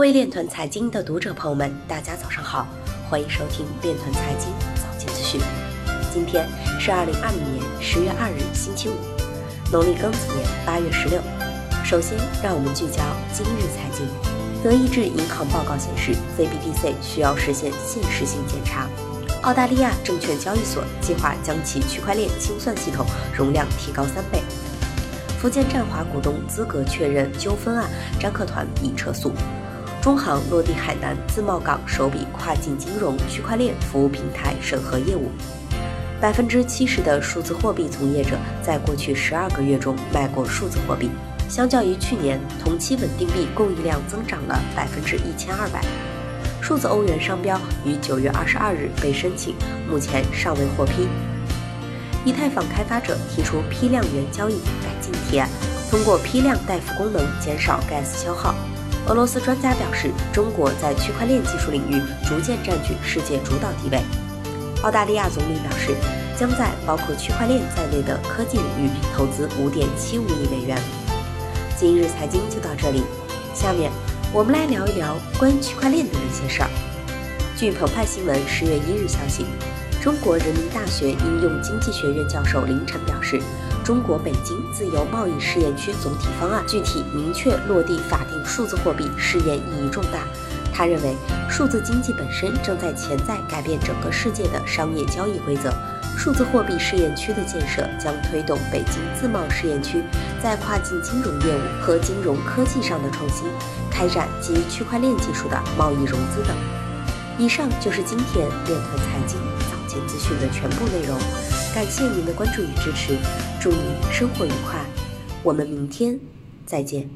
各位链团财经的读者朋友们，大家早上好，欢迎收听链团财经早间资讯。今天是二零二零年十月二日，星期五，农历庚子年八月十六。首先，让我们聚焦今日财经。德意志银行报告显示，CBDC 需要实现现实性检查。澳大利亚证券交易所计划将其区块链清算系统容量提高三倍。福建占华股东资格确认纠纷案，张克团已撤诉。中行落地海南自贸港首笔跨境金融区块链服务平台审核业务。百分之七十的数字货币从业者在过去十二个月中卖过数字货币，相较于去年同期，稳定币供应量增长了百分之一千二百。数字欧元商标于九月二十二日被申请，目前尚未获批。以太坊开发者提出批量元交易改进提案，通过批量代付功能减少 gas 消耗。俄罗斯专家表示，中国在区块链技术领域逐渐占据世界主导地位。澳大利亚总理表示，将在包括区块链在内的科技领域投资5.75亿美元。今日财经就到这里，下面我们来聊一聊关于区块链的那些事儿。据澎湃新闻十月一日消息，中国人民大学应用经济学院教授林晨表示。中国北京自由贸易试验区总体方案具体明确落地法定数字货币试验意义重大。他认为，数字经济本身正在潜在改变整个世界的商业交易规则。数字货币试验区的建设将推动北京自贸试验区在跨境金融业务和金融科技上的创新，开展基于区块链技术的贸易融资等。以上就是今天链团财经资讯的全部内容。感谢您的关注与支持，祝您生活愉快，我们明天再见。